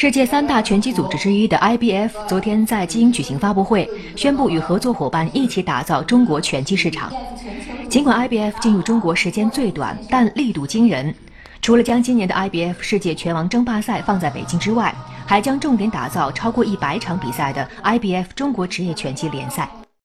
世界三大拳击组织之一的 ibf 昨天在京举行发布会宣布与合作伙伴一起打造中国拳击市场。尽管 ibf 进入中国时间最短但力度惊人。除了将今年的 ibf 世界拳王争霸赛放在北京之外还将重点打造超过一百场比赛的 ibf 中国职业拳击联赛。